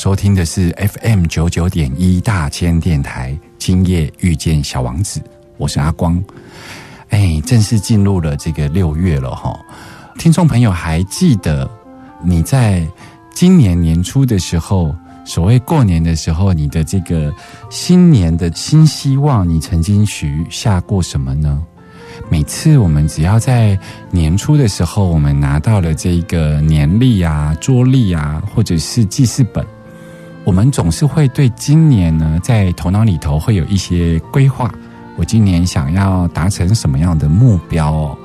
收听的是 FM 九九点一大千电台，今夜遇见小王子，我是阿光。哎，正式进入了这个六月了哈，听众朋友还记得你在今年年初的时候，所谓过年的时候，你的这个新年的新希望，你曾经许下过什么呢？每次我们只要在年初的时候，我们拿到了这个年历啊、桌历啊，或者是记事本，我们总是会对今年呢，在头脑里头会有一些规划。我今年想要达成什么样的目标哦？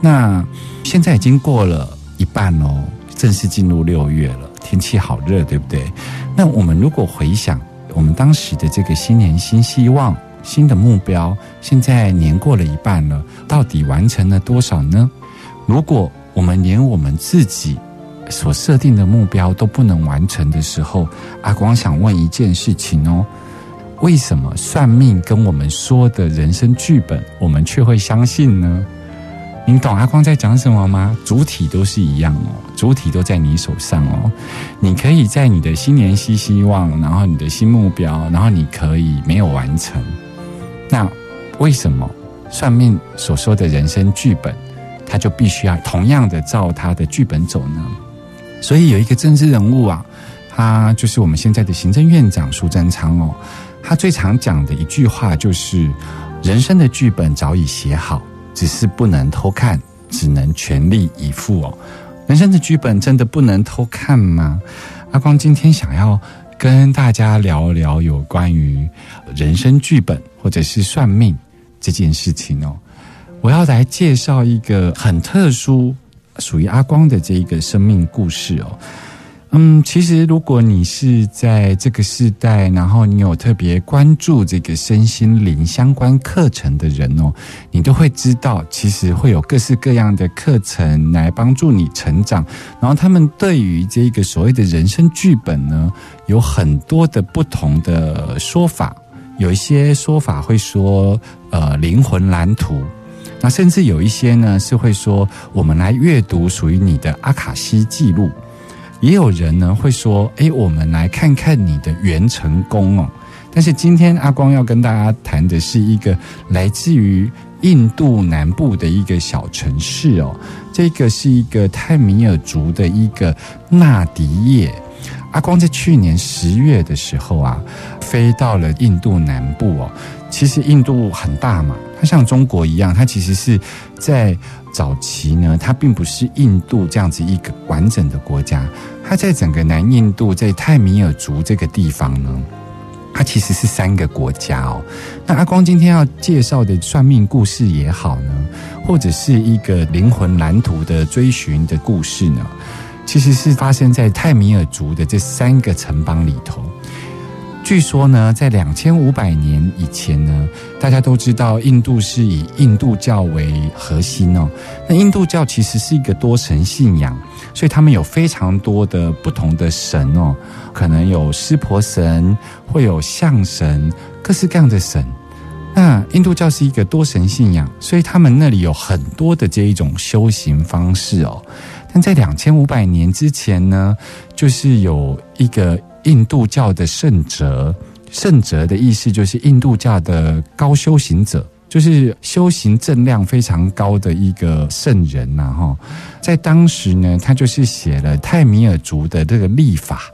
那现在已经过了一半哦，正式进入六月了，天气好热，对不对？那我们如果回想我们当时的这个新年新希望、新的目标，现在年过了一半了，到底完成了多少呢？如果我们连我们自己所设定的目标都不能完成的时候，阿光想问一件事情哦。为什么算命跟我们说的人生剧本，我们却会相信呢？您懂阿光在讲什么吗？主体都是一样哦，主体都在你手上哦。你可以在你的新年新希望，然后你的新目标，然后你可以没有完成。那为什么算命所说的人生剧本，他就必须要同样的照他的剧本走呢？所以有一个政治人物啊，他就是我们现在的行政院长苏贞昌哦。他最常讲的一句话就是：“人生的剧本早已写好，只是不能偷看，只能全力以赴哦。”人生的剧本真的不能偷看吗？阿光今天想要跟大家聊聊有关于人生剧本或者是算命这件事情哦。我要来介绍一个很特殊、属于阿光的这一个生命故事哦。嗯，其实如果你是在这个时代，然后你有特别关注这个身心灵相关课程的人哦，你都会知道，其实会有各式各样的课程来帮助你成长。然后他们对于这个所谓的人生剧本呢，有很多的不同的说法。有一些说法会说，呃，灵魂蓝图。那甚至有一些呢，是会说，我们来阅读属于你的阿卡西记录。也有人呢会说：“诶，我们来看看你的元成功哦。”但是今天阿光要跟大家谈的是一个来自于印度南部的一个小城市哦，这个是一个泰米尔族的一个纳迪叶。阿光在去年十月的时候啊，飞到了印度南部哦。其实印度很大嘛，它像中国一样，它其实是在早期呢，它并不是印度这样子一个完整的国家，它在整个南印度，在泰米尔族这个地方呢，它其实是三个国家哦。那阿光今天要介绍的算命故事也好呢，或者是一个灵魂蓝图的追寻的故事呢，其实是发生在泰米尔族的这三个城邦里头。据说呢，在两千五百年以前呢，大家都知道印度是以印度教为核心哦。那印度教其实是一个多神信仰，所以他们有非常多的不同的神哦，可能有湿婆神，会有象神，各式各样的神。那印度教是一个多神信仰，所以他们那里有很多的这一种修行方式哦。但在两千五百年之前呢，就是有一个。印度教的圣哲，圣哲的意思就是印度教的高修行者，就是修行正量非常高的一个圣人呐、哈。在当时呢，他就是写了泰米尔族的这个历法，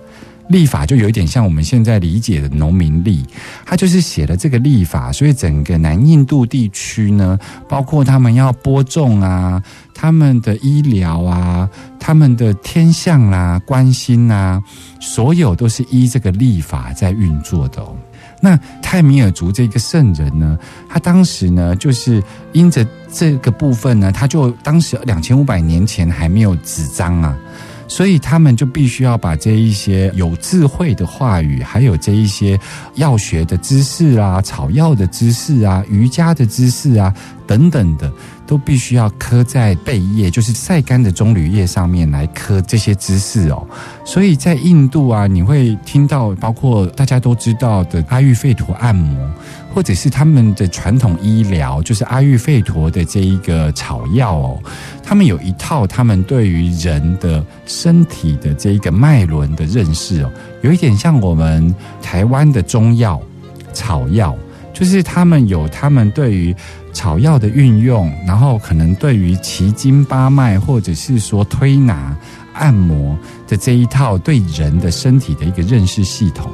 历法就有一点像我们现在理解的农民历，他就是写了这个历法，所以整个南印度地区呢，包括他们要播种啊，他们的医疗啊，他们的天象啦、关心啊，所有都是依这个历法在运作的哦。那泰米尔族这个圣人呢，他当时呢，就是因着这个部分呢，他就当时两千五百年前还没有纸张啊。所以他们就必须要把这一些有智慧的话语，还有这一些药学的知识啊、草药的知识啊、瑜伽的知识啊等等的，都必须要刻在贝叶，就是晒干的棕榈叶上面来刻这些知识哦。所以在印度啊，你会听到包括大家都知道的阿育吠陀按摩。或者是他们的传统医疗，就是阿育吠陀的这一个草药哦，他们有一套他们对于人的身体的这一个脉轮的认识哦，有一点像我们台湾的中药草药，就是他们有他们对于草药的运用，然后可能对于奇经八脉或者是说推拿按摩的这一套对人的身体的一个认识系统。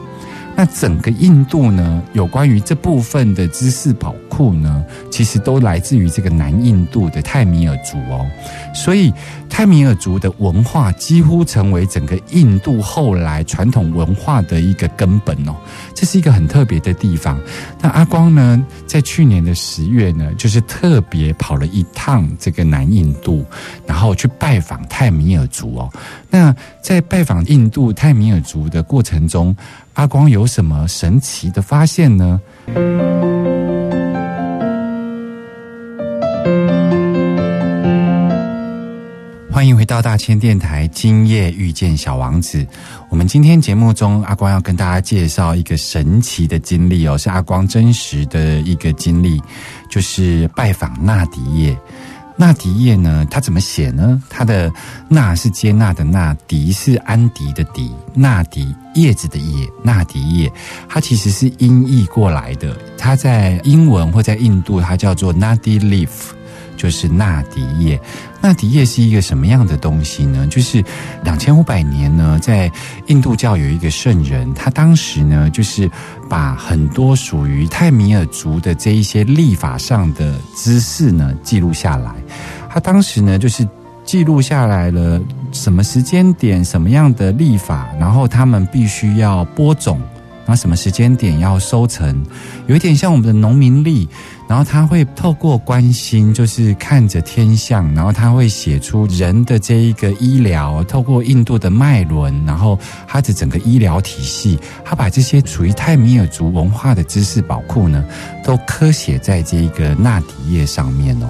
那整个印度呢，有关于这部分的知识宝库呢，其实都来自于这个南印度的泰米尔族哦，所以泰米尔族的文化几乎成为整个印度后来传统文化的一个根本哦，这是一个很特别的地方。那阿光呢，在去年的十月呢，就是特别跑了一趟这个南印度，然后去拜访泰米尔族哦。那在拜访印度泰米尔族的过程中，阿光有什么神奇的发现呢？欢迎回到大千电台，今夜遇见小王子。我们今天节目中，阿光要跟大家介绍一个神奇的经历哦，是阿光真实的一个经历，就是拜访纳迪叶。纳迪叶呢？它怎么写呢？它的“纳”是接纳的“纳”，“迪”是安迪的“迪”，纳迪叶子的“叶”，纳迪叶，它其实是音译过来的。它在英文或在印度，它叫做 “nadi leaf”。就是纳迪叶，纳迪叶是一个什么样的东西呢？就是两千五百年呢，在印度教有一个圣人，他当时呢，就是把很多属于泰米尔族的这一些历法上的知识呢记录下来。他当时呢，就是记录下来了什么时间点、什么样的历法，然后他们必须要播种，然后什么时间点要收成，有一点像我们的农民历。然后他会透过关心，就是看着天象，然后他会写出人的这一个医疗，透过印度的脉轮，然后他的整个医疗体系，他把这些属于泰米尔族文化的知识宝库呢，都刻写在这一个纳迪叶上面哦。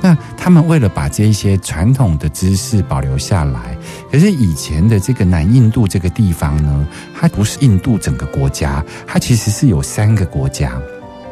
那他们为了把这一些传统的知识保留下来，可是以前的这个南印度这个地方呢，它不是印度整个国家，它其实是有三个国家。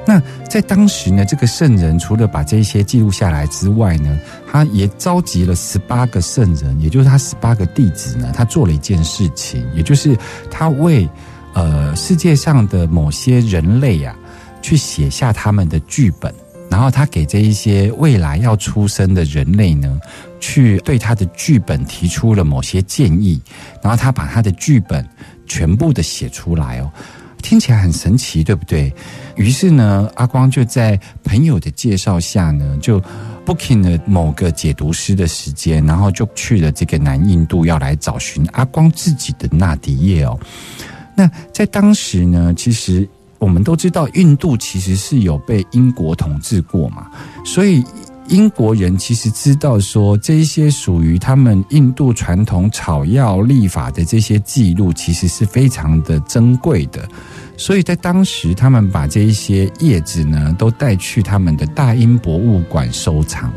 那在当时呢，这个圣人除了把这些记录下来之外呢，他也召集了十八个圣人，也就是他十八个弟子呢，他做了一件事情，也就是他为呃世界上的某些人类呀，去写下他们的剧本，然后他给这一些未来要出生的人类呢，去对他的剧本提出了某些建议，然后他把他的剧本全部的写出来哦。听起来很神奇，对不对？于是呢，阿光就在朋友的介绍下呢，就 booking 了某个解读师的时间，然后就去了这个南印度，要来找寻阿光自己的纳迪叶哦。那在当时呢，其实我们都知道，印度其实是有被英国统治过嘛，所以。英国人其实知道说，这一些属于他们印度传统草药历法的这些记录，其实是非常的珍贵的。所以在当时，他们把这一些叶子呢，都带去他们的大英博物馆收藏。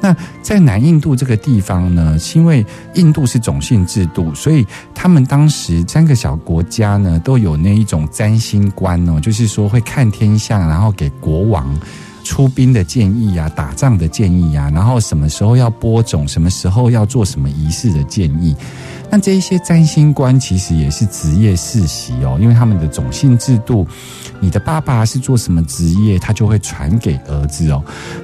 那在南印度这个地方呢，是因为印度是种姓制度，所以他们当时三个小国家呢，都有那一种占星观哦，就是说会看天象，然后给国王。出兵的建议呀，打仗的建议呀，然后什么时候要播种，什么时候要做什么仪式的建议。那这一些占星官其实也是职业世袭哦，因为他们的种姓制度，你的爸爸是做什么职业，他就会传给儿子哦。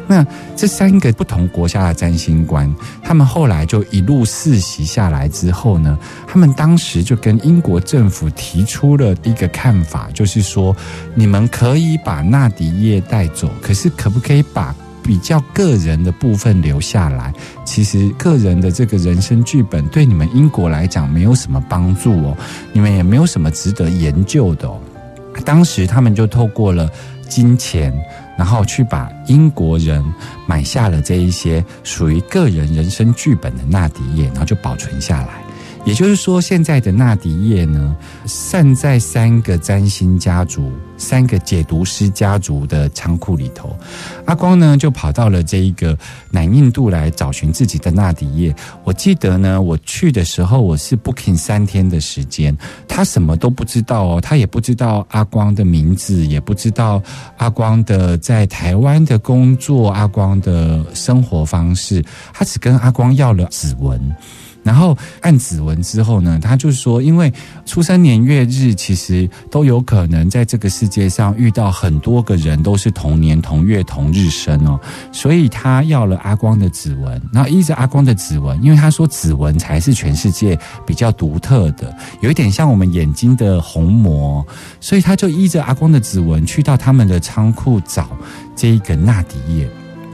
那这三个不同国家的占星官，他们后来就一路世袭下来之后呢，他们当时就跟英国政府提出了一个看法，就是说，你们可以把纳迪叶带走，可是可不可以把比较个人的部分留下来？其实个人的这个人生剧本对你们英国来讲没有什么帮助哦，你们也没有什么值得研究的。当时他们就透过了金钱，然后去把英国人买下了这一些属于个人人生剧本的纳迪叶，然后就保存下来。也就是说，现在的纳迪叶呢，散在三个占星家族、三个解读师家族的仓库里头。阿光呢，就跑到了这一个南印度来找寻自己的纳迪叶。我记得呢，我去的时候我是 booking 三天的时间，他什么都不知道哦，他也不知道阿光的名字，也不知道阿光的在台湾的工作、阿光的生活方式，他只跟阿光要了指纹。然后按指纹之后呢，他就说，因为出生年月日其实都有可能在这个世界上遇到很多个人都是同年同月同日生哦，所以他要了阿光的指纹，然后依着阿光的指纹，因为他说指纹才是全世界比较独特的，有一点像我们眼睛的虹膜，所以他就依着阿光的指纹去到他们的仓库找这一个纳迪叶。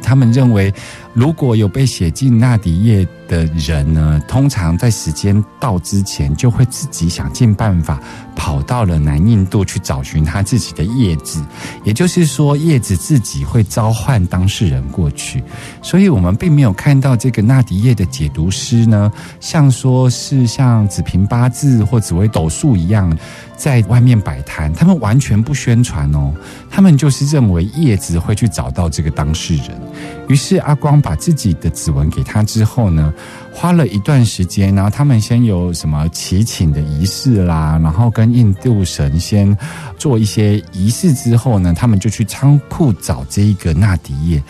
他们认为，如果有被写进纳迪叶的人呢，通常在时间到之前，就会自己想尽办法跑到了南印度去找寻他自己的叶子。也就是说，叶子自己会召唤当事人过去。所以我们并没有看到这个纳迪叶的解读师呢，像说是像紫平八字或紫微斗数一样。在外面摆摊，他们完全不宣传哦，他们就是认为叶子会去找到这个当事人。于是阿光把自己的指纹给他之后呢，花了一段时间，然后他们先有什么祈请的仪式啦，然后跟印度神仙做一些仪式之后呢，他们就去仓库找这一个纳迪叶。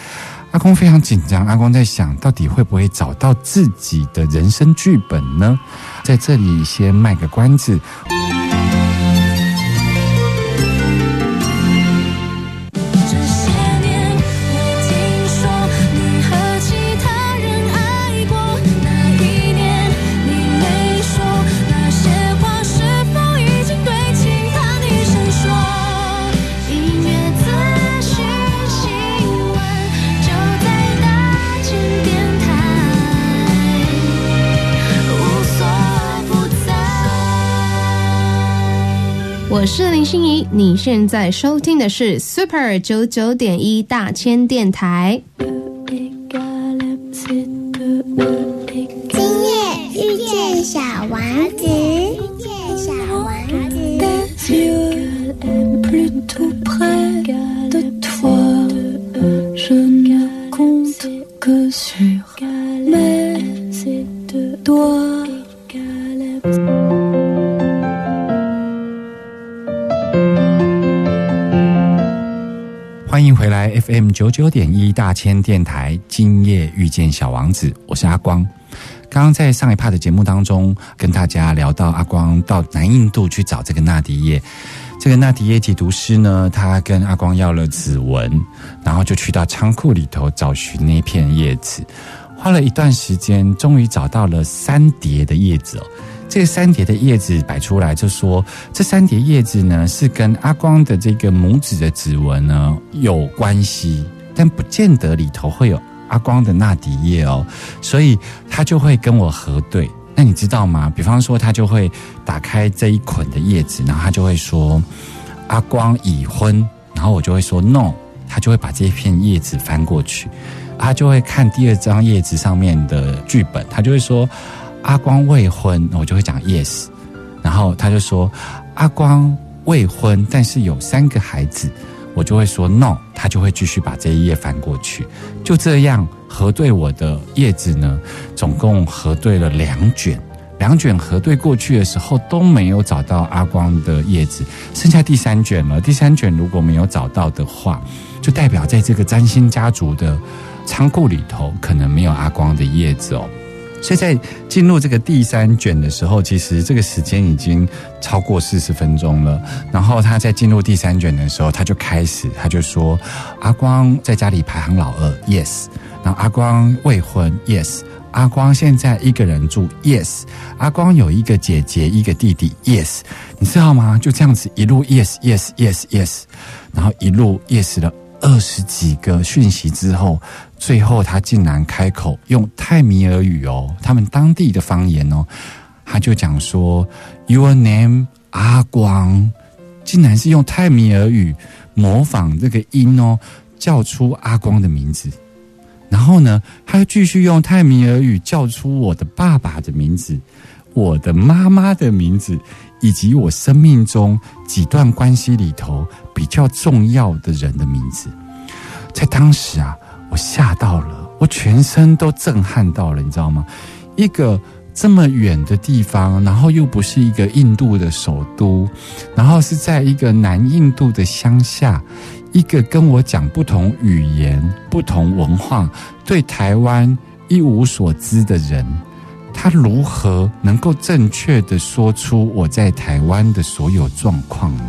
阿光非常紧张，阿光在想到底会不会找到自己的人生剧本呢？在这里先卖个关子。我是林心怡，你现在收听的是 Super 九九点一大千电台。今夜遇见小王子，遇见小王子。欢迎回来 FM 九九点一大千电台，今夜遇见小王子，我是阿光。刚刚在上一趴的节目当中，跟大家聊到阿光到南印度去找这个纳迪叶，这个纳迪叶解读师呢，他跟阿光要了指纹，然后就去到仓库里头找寻那片叶子，花了一段时间，终于找到了三叠的叶子哦。这三叠的叶子摆出来，就说这三叠叶子呢是跟阿光的这个拇指的指纹呢有关系，但不见得里头会有阿光的纳迪叶哦，所以他就会跟我核对。那你知道吗？比方说，他就会打开这一捆的叶子，然后他就会说阿光已婚，然后我就会说 no，他就会把这一片叶子翻过去，他就会看第二张叶子上面的剧本，他就会说。阿光未婚，我就会讲 yes，然后他就说阿光未婚，但是有三个孩子，我就会说 no，他就会继续把这一页翻过去，就这样核对我的叶子呢，总共核对了两卷，两卷核对过去的时候都没有找到阿光的叶子，剩下第三卷了。第三卷如果没有找到的话，就代表在这个占星家族的仓库里头可能没有阿光的叶子哦。所以在进入这个第三卷的时候，其实这个时间已经超过四十分钟了。然后他在进入第三卷的时候，他就开始，他就说：“阿光在家里排行老二，yes。然后阿光未婚，yes。阿光现在一个人住，yes。阿光有一个姐姐，一个弟弟，yes。你知道吗？就这样子一路 yes，yes，yes，yes，然后一路 yes 了二十几个讯息之后。”最后，他竟然开口用泰米尔语哦，他们当地的方言哦，他就讲说：“Your name 阿光，竟然是用泰米尔语模仿这个音哦，叫出阿光的名字。然后呢，他又继续用泰米尔语叫出我的爸爸的名字、我的妈妈的名字，以及我生命中几段关系里头比较重要的人的名字。在当时啊。”我吓到了，我全身都震撼到了，你知道吗？一个这么远的地方，然后又不是一个印度的首都，然后是在一个南印度的乡下，一个跟我讲不同语言、不同文化、对台湾一无所知的人，他如何能够正确的说出我在台湾的所有状况呢？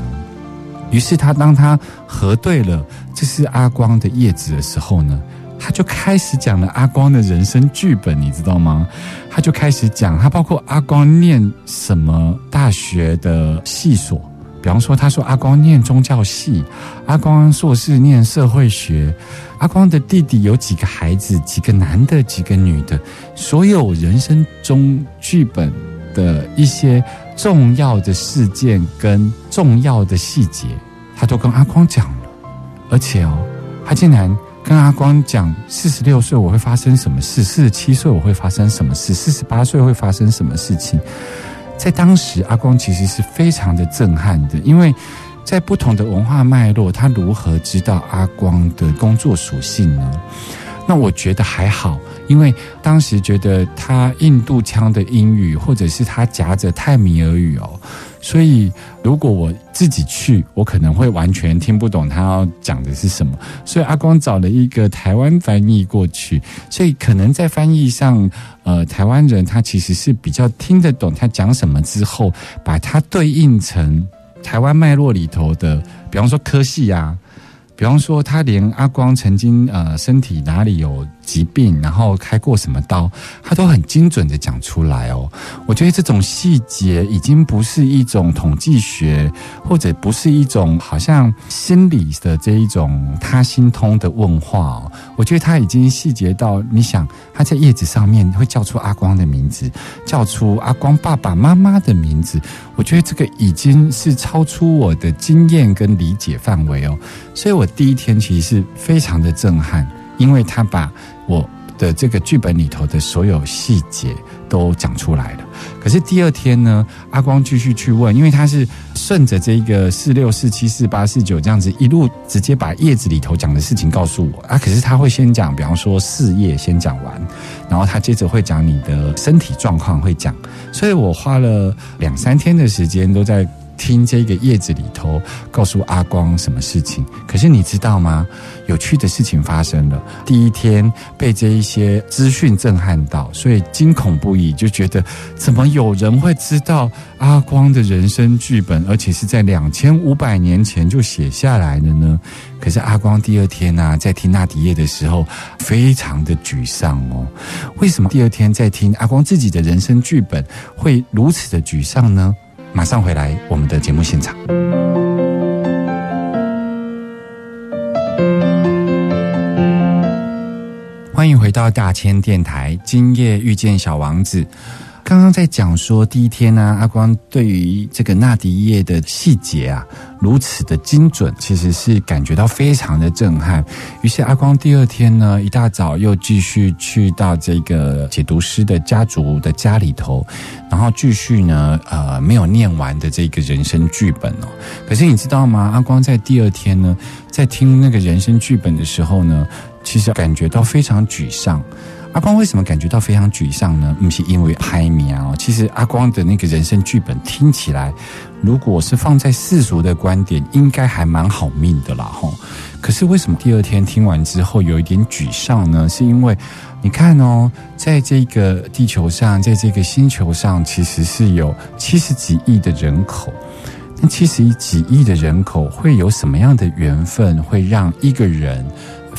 于是他当他核对了这是阿光的叶子的时候呢？他就开始讲了阿光的人生剧本，你知道吗？他就开始讲，他包括阿光念什么大学的系所，比方说，他说阿光念宗教系，阿光硕士念社会学，阿光的弟弟有几个孩子，几个男的，几个女的，所有人生中剧本的一些重要的事件跟重要的细节，他都跟阿光讲了，而且哦，他竟然。跟阿光讲，四十六岁我会发生什么事？四十七岁我会发生什么事？四十八岁会发生什么事情？在当时，阿光其实是非常的震撼的，因为在不同的文化脉络，他如何知道阿光的工作属性呢？那我觉得还好，因为当时觉得他印度腔的英语，或者是他夹着泰米尔语哦。所以，如果我自己去，我可能会完全听不懂他要讲的是什么。所以阿光找了一个台湾翻译过去，所以可能在翻译上，呃，台湾人他其实是比较听得懂他讲什么之后，把它对应成台湾脉络里头的，比方说科系啊。比方说，他连阿光曾经呃身体哪里有疾病，然后开过什么刀，他都很精准的讲出来哦。我觉得这种细节已经不是一种统计学，或者不是一种好像心理的这一种他心通的问话哦。我觉得他已经细节到，你想他在叶子上面会叫出阿光的名字，叫出阿光爸爸妈妈的名字。我觉得这个已经是超出我的经验跟理解范围哦，所以我第一天其实是非常的震撼，因为他把我的这个剧本里头的所有细节都讲出来了。可是第二天呢，阿光继续去问，因为他是顺着这个四六四七四八四九这样子一路直接把叶子里头讲的事情告诉我啊。可是他会先讲，比方说四页先讲完，然后他接着会讲你的身体状况会讲，所以我花了两三天的时间都在。听这个叶子里头告诉阿光什么事情？可是你知道吗？有趣的事情发生了。第一天被这一些资讯震撼到，所以惊恐不已，就觉得怎么有人会知道阿光的人生剧本，而且是在两千五百年前就写下来了呢？可是阿光第二天呢，在听纳迪叶的时候，非常的沮丧哦。为什么第二天在听阿光自己的人生剧本会如此的沮丧呢？马上回来，我们的节目现场。欢迎回到大千电台，今夜遇见小王子。刚刚在讲说第一天呢，阿光对于这个纳迪叶的细节啊，如此的精准，其实是感觉到非常的震撼。于是阿光第二天呢，一大早又继续去到这个解读师的家族的家里头，然后继续呢，呃，没有念完的这个人生剧本哦。可是你知道吗？阿光在第二天呢，在听那个人生剧本的时候呢，其实感觉到非常沮丧。阿光为什么感觉到非常沮丧呢？不是因为拍苗，其实阿光的那个人生剧本听起来，如果是放在世俗的观点，应该还蛮好命的啦，吼。可是为什么第二天听完之后有一点沮丧呢？是因为你看哦，在这个地球上，在这个星球上，其实是有七十几亿的人口。那七十几亿的人口会有什么样的缘分，会让一个人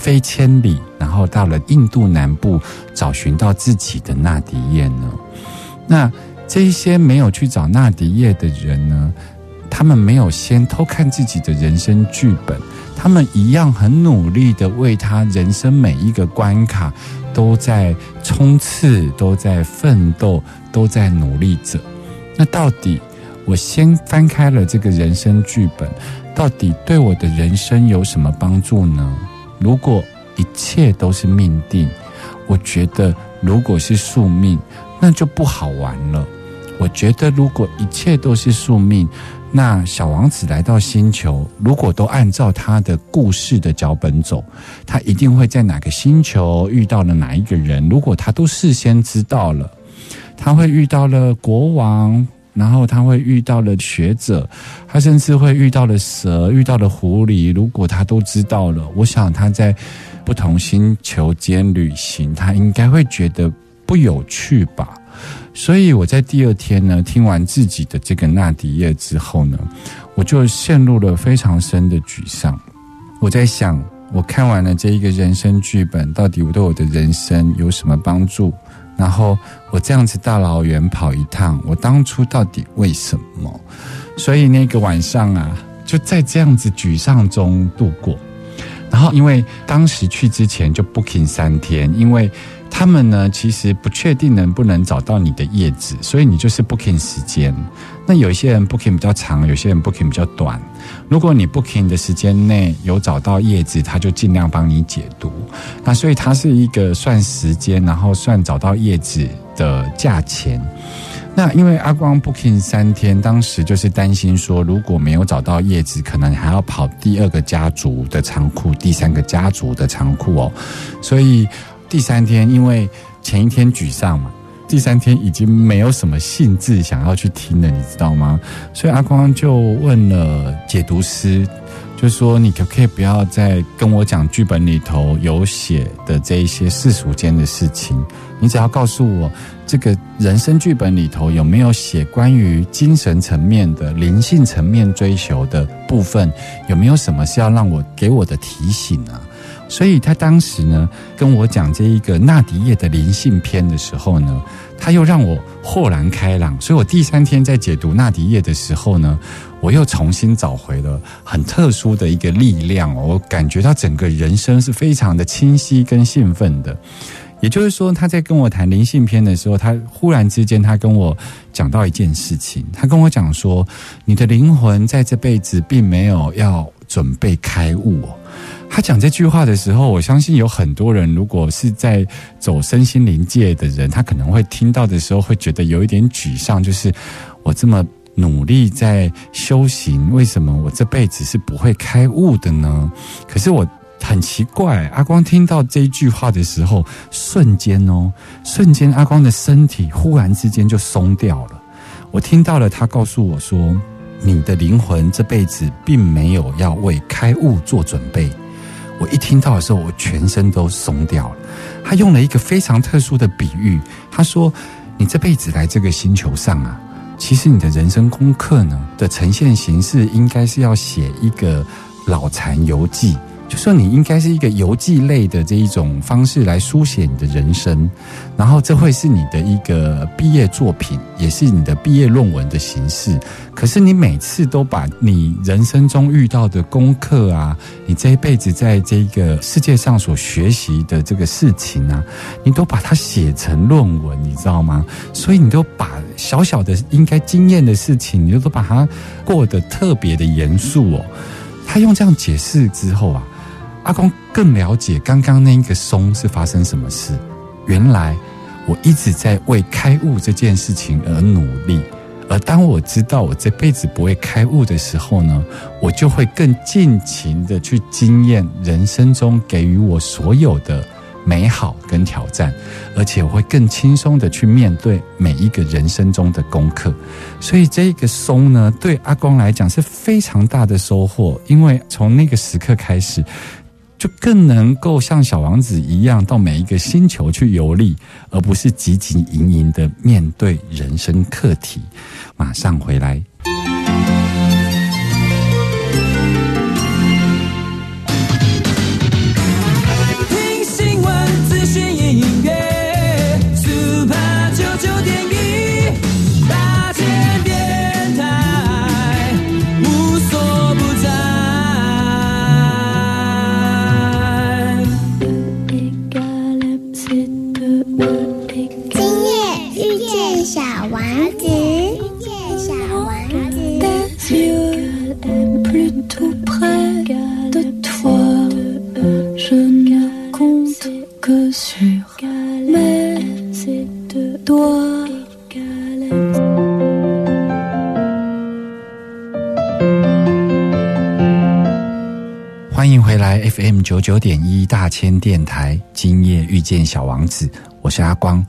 飞千里，然后到了印度南部找寻到自己的纳迪叶呢？那这一些没有去找纳迪叶的人呢？他们没有先偷看自己的人生剧本，他们一样很努力的为他人生每一个关卡都在冲刺，都在奋斗，都在努力着。那到底我先翻开了这个人生剧本，到底对我的人生有什么帮助呢？如果一切都是命定，我觉得如果是宿命，那就不好玩了。我觉得如果一切都是宿命，那小王子来到星球，如果都按照他的故事的脚本走，他一定会在哪个星球遇到了哪一个人。如果他都事先知道了，他会遇到了国王，然后他会遇到了学者，他甚至会遇到了蛇，遇到了狐狸。如果他都知道了，我想他在不同星球间旅行，他应该会觉得不有趣吧。所以我在第二天呢，听完自己的这个纳迪叶之后呢，我就陷入了非常深的沮丧。我在想，我看完了这一个人生剧本，到底我对我的人生有什么帮助？然后我这样子大老远跑一趟，我当初到底为什么？所以那个晚上啊，就在这样子沮丧中度过。然后因为当时去之前就 booking 三天，因为。他们呢，其实不确定能不能找到你的叶子，所以你就是 booking 时间。那有些人 booking 比较长，有些人 booking 比较短。如果你 booking 的时间内有找到叶子，他就尽量帮你解读。那所以它是一个算时间，然后算找到叶子的价钱。那因为阿光 booking 三天，当时就是担心说，如果没有找到叶子，可能还要跑第二个家族的仓库，第三个家族的仓库哦，所以。第三天，因为前一天沮丧嘛，第三天已经没有什么兴致想要去听了，你知道吗？所以阿光就问了解读师，就说：“你可不可以不要再跟我讲剧本里头有写的这一些世俗间的事情？你只要告诉我，这个人生剧本里头有没有写关于精神层面的、灵性层面追求的部分？有没有什么是要让我给我的提醒啊？”所以他当时呢跟我讲这一个纳迪叶的灵性篇的时候呢，他又让我豁然开朗。所以我第三天在解读纳迪叶的时候呢，我又重新找回了很特殊的一个力量。我感觉到整个人生是非常的清晰跟兴奋的。也就是说，他在跟我谈灵性篇的时候，他忽然之间他跟我讲到一件事情，他跟我讲说，你的灵魂在这辈子并没有要准备开悟哦。他讲这句话的时候，我相信有很多人，如果是在走身心灵界的人，他可能会听到的时候，会觉得有一点沮丧，就是我这么努力在修行，为什么我这辈子是不会开悟的呢？可是我很奇怪，阿光听到这一句话的时候，瞬间哦，瞬间阿光的身体忽然之间就松掉了。我听到了他告诉我说：“你的灵魂这辈子并没有要为开悟做准备。”我一听到的时候，我全身都松掉了。他用了一个非常特殊的比喻，他说：“你这辈子来这个星球上啊，其实你的人生功课呢的呈现形式，应该是要写一个脑残游记。”就说你应该是一个游记类的这一种方式来书写你的人生，然后这会是你的一个毕业作品，也是你的毕业论文的形式。可是你每次都把你人生中遇到的功课啊，你这一辈子在这个世界上所学习的这个事情啊，你都把它写成论文，你知道吗？所以你都把小小的应该经验的事情，你都把它过得特别的严肃哦。他用这样解释之后啊。阿公更了解刚刚那一个松是发生什么事。原来我一直在为开悟这件事情而努力，而当我知道我这辈子不会开悟的时候呢，我就会更尽情的去经验人生中给予我所有的美好跟挑战，而且我会更轻松的去面对每一个人生中的功课。所以这个松呢，对阿光来讲是非常大的收获，因为从那个时刻开始，就更能够像小王子一样，到每一个星球去游历，而不是汲汲营营的面对人生课题。马上回来。见小王子，我是阿光。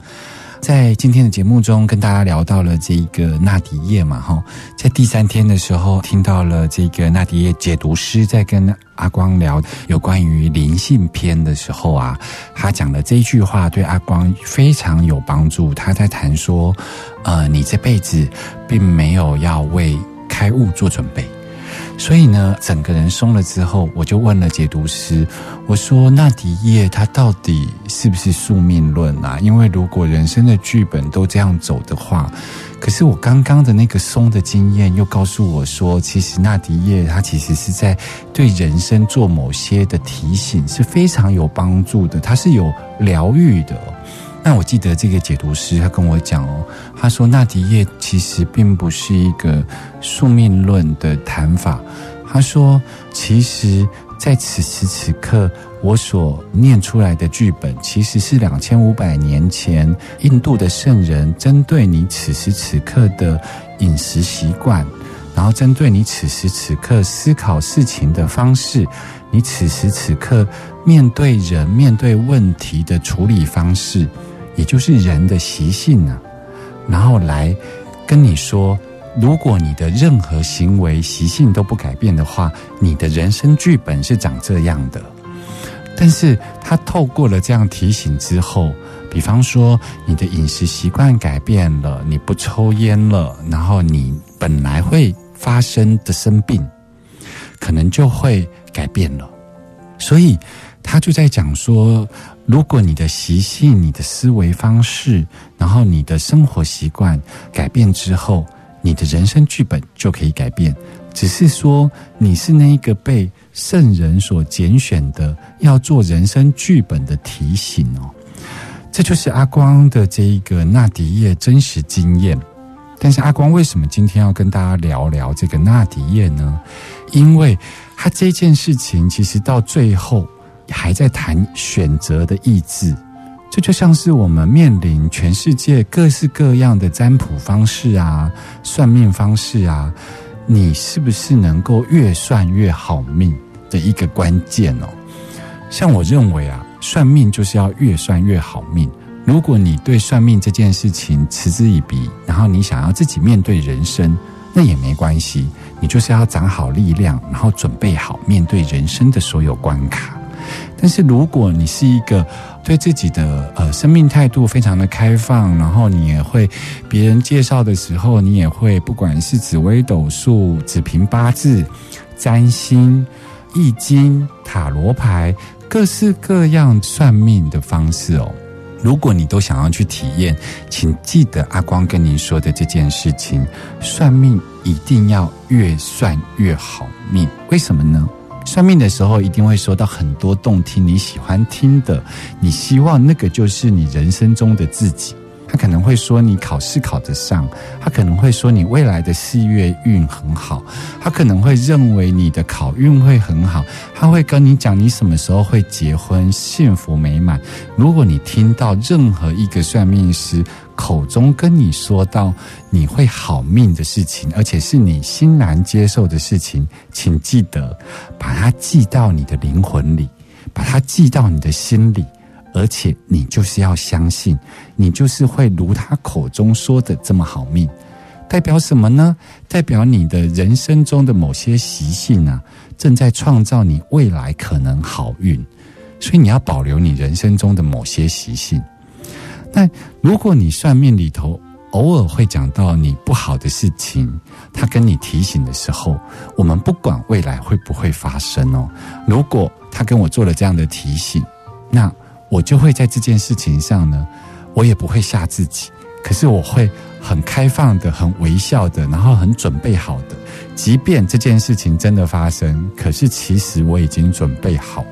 在今天的节目中，跟大家聊到了这个纳迪叶嘛，哈，在第三天的时候，听到了这个纳迪叶解读师在跟阿光聊有关于灵性篇的时候啊，他讲的这一句话对阿光非常有帮助。他在谈说，呃，你这辈子并没有要为开悟做准备。所以呢，整个人松了之后，我就问了解读师，我说：“纳迪叶他到底是不是宿命论啊？因为如果人生的剧本都这样走的话，可是我刚刚的那个松的经验又告诉我说，其实纳迪叶他其实是在对人生做某些的提醒，是非常有帮助的，它是有疗愈的。”那我记得这个解读师他跟我讲哦，他说纳迪叶其实并不是一个宿命论的谈法。他说，其实在此时此刻，我所念出来的剧本，其实是两千五百年前印度的圣人针对你此时此刻的饮食习惯，然后针对你此时此刻思考事情的方式，你此时此刻面对人、面对问题的处理方式。也就是人的习性啊，然后来跟你说，如果你的任何行为习性都不改变的话，你的人生剧本是长这样的。但是他透过了这样提醒之后，比方说你的饮食习惯改变了，你不抽烟了，然后你本来会发生的生病，可能就会改变了。所以他就在讲说。如果你的习性、你的思维方式，然后你的生活习惯改变之后，你的人生剧本就可以改变。只是说你是那一个被圣人所拣选的，要做人生剧本的提醒哦。这就是阿光的这一个纳迪叶真实经验。但是阿光为什么今天要跟大家聊聊这个纳迪叶呢？因为他这件事情其实到最后。还在谈选择的意志，这就像是我们面临全世界各式各样的占卜方式啊、算命方式啊，你是不是能够越算越好命的一个关键哦？像我认为啊，算命就是要越算越好命。如果你对算命这件事情嗤之以鼻，然后你想要自己面对人生，那也没关系，你就是要长好力量，然后准备好面对人生的所有关卡。但是如果你是一个对自己的呃生命态度非常的开放，然后你也会别人介绍的时候，你也会不管是紫微斗数、紫平八字、占星、易经、塔罗牌，各式各样算命的方式哦。如果你都想要去体验，请记得阿光跟您说的这件事情：算命一定要越算越好命。为什么呢？算命的时候一定会说到很多动听你喜欢听的，你希望那个就是你人生中的自己。他可能会说你考试考得上，他可能会说你未来的事业运很好，他可能会认为你的考运会很好，他会跟你讲你什么时候会结婚，幸福美满。如果你听到任何一个算命师口中跟你说到你会好命的事情，而且是你欣然接受的事情，请记得把它记到你的灵魂里，把它记到你的心里。而且你就是要相信，你就是会如他口中说的这么好命。代表什么呢？代表你的人生中的某些习性啊，正在创造你未来可能好运。所以你要保留你人生中的某些习性。那如果你算命里头偶尔会讲到你不好的事情，他跟你提醒的时候，我们不管未来会不会发生哦。如果他跟我做了这样的提醒，那我就会在这件事情上呢，我也不会吓自己，可是我会很开放的、很微笑的，然后很准备好的，即便这件事情真的发生，可是其实我已经准备好了。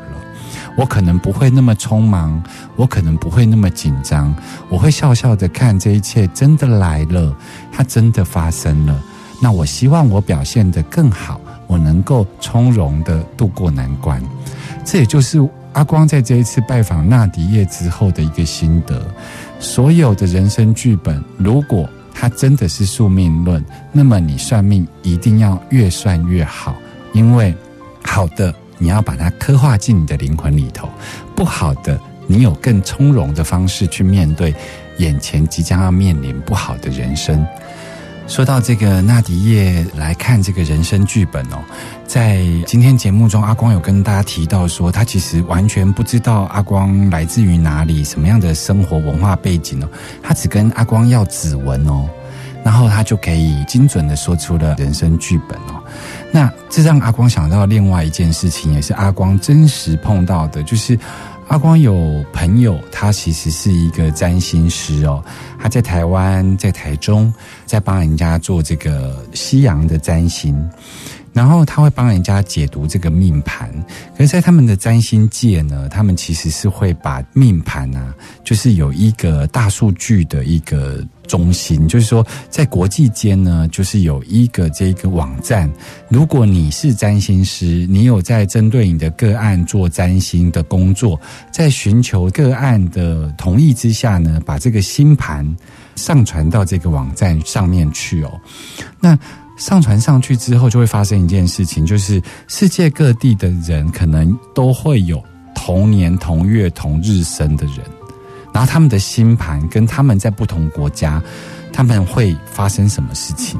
我可能不会那么匆忙，我可能不会那么紧张，我会笑笑的看这一切真的来了，它真的发生了。那我希望我表现得更好，我能够从容的度过难关。这也就是阿光在这一次拜访纳迪叶之后的一个心得。所有的人生剧本，如果它真的是宿命论，那么你算命一定要越算越好，因为好的。你要把它刻画进你的灵魂里头，不好的，你有更从容的方式去面对眼前即将要面临不好的人生。说到这个纳迪叶来看这个人生剧本哦，在今天节目中，阿光有跟大家提到说，他其实完全不知道阿光来自于哪里，什么样的生活文化背景哦，他只跟阿光要指纹哦，然后他就可以精准的说出了人生剧本哦。那这让阿光想到另外一件事情，也是阿光真实碰到的，就是阿光有朋友，他其实是一个占星师哦，他在台湾，在台中，在帮人家做这个西洋的占星。然后他会帮人家解读这个命盘，可是，在他们的占星界呢，他们其实是会把命盘啊，就是有一个大数据的一个中心，就是说，在国际间呢，就是有一个这个网站，如果你是占星师，你有在针对你的个案做占星的工作，在寻求个案的同意之下呢，把这个星盘上传到这个网站上面去哦，那。上传上去之后，就会发生一件事情，就是世界各地的人可能都会有同年同月同日生的人，然后他们的星盘跟他们在不同国家，他们会发生什么事情？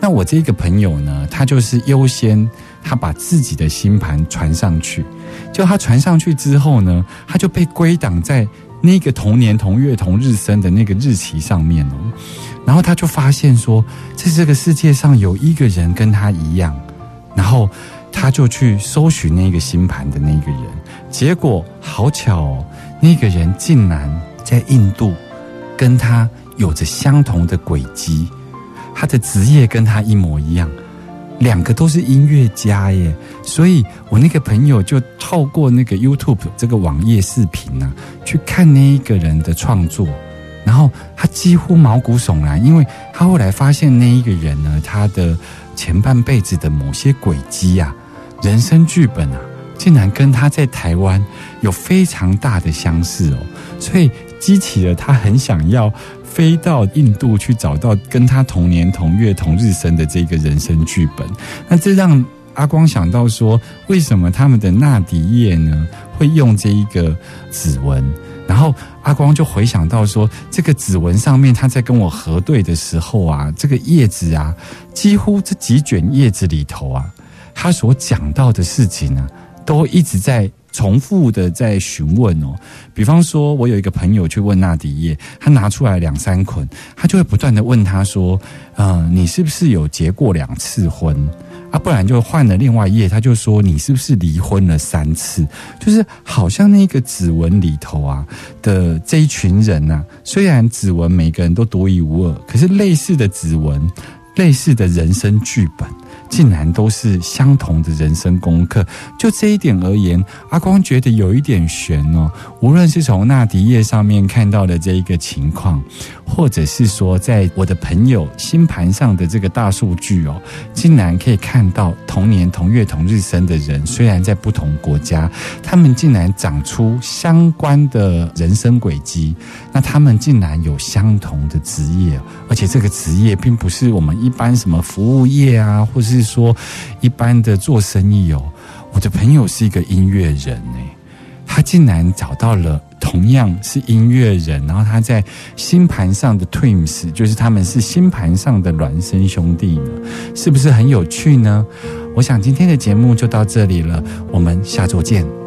那我这个朋友呢，他就是优先他把自己的星盘传上去，就他传上去之后呢，他就被归档在那个同年同月同日生的那个日期上面哦。然后他就发现说，在这个世界上有一个人跟他一样，然后他就去搜寻那个星盘的那个人，结果好巧哦，那个人竟然在印度，跟他有着相同的轨迹，他的职业跟他一模一样，两个都是音乐家耶，所以我那个朋友就透过那个 YouTube 这个网页视频啊，去看那一个人的创作。然后他几乎毛骨悚然，因为他后来发现那一个人呢，他的前半辈子的某些轨迹啊，人生剧本啊，竟然跟他在台湾有非常大的相似哦，所以激起了他很想要飞到印度去找到跟他同年同月同日生的这个人生剧本。那这让阿光想到说，为什么他们的纳迪叶呢会用这一个指纹？然后阿光就回想到说，这个指纹上面他在跟我核对的时候啊，这个叶子啊，几乎这几卷叶子里头啊，他所讲到的事情呢，都一直在重复的在询问哦。比方说，我有一个朋友去问纳迪叶，他拿出来两三捆，他就会不断的问他说：“嗯，你是不是有结过两次婚？”啊，不然就换了另外一页，他就说你是不是离婚了三次？就是好像那个指纹里头啊的这一群人呐，虽然指纹每个人都独一无二，可是类似的指纹，类似的人生剧本。竟然都是相同的人生功课，就这一点而言，阿光觉得有一点悬哦。无论是从纳迪叶上面看到的这一个情况，或者是说在我的朋友星盘上的这个大数据哦，竟然可以看到同年同月同日生的人，虽然在不同国家，他们竟然长出相关的人生轨迹，那他们竟然有相同的职业，而且这个职业并不是我们一般什么服务业啊，或是。说，一般的做生意哦，我的朋友是一个音乐人呢，他竟然找到了同样是音乐人，然后他在星盘上的 twins，就是他们是星盘上的孪生兄弟呢，是不是很有趣呢？我想今天的节目就到这里了，我们下周见。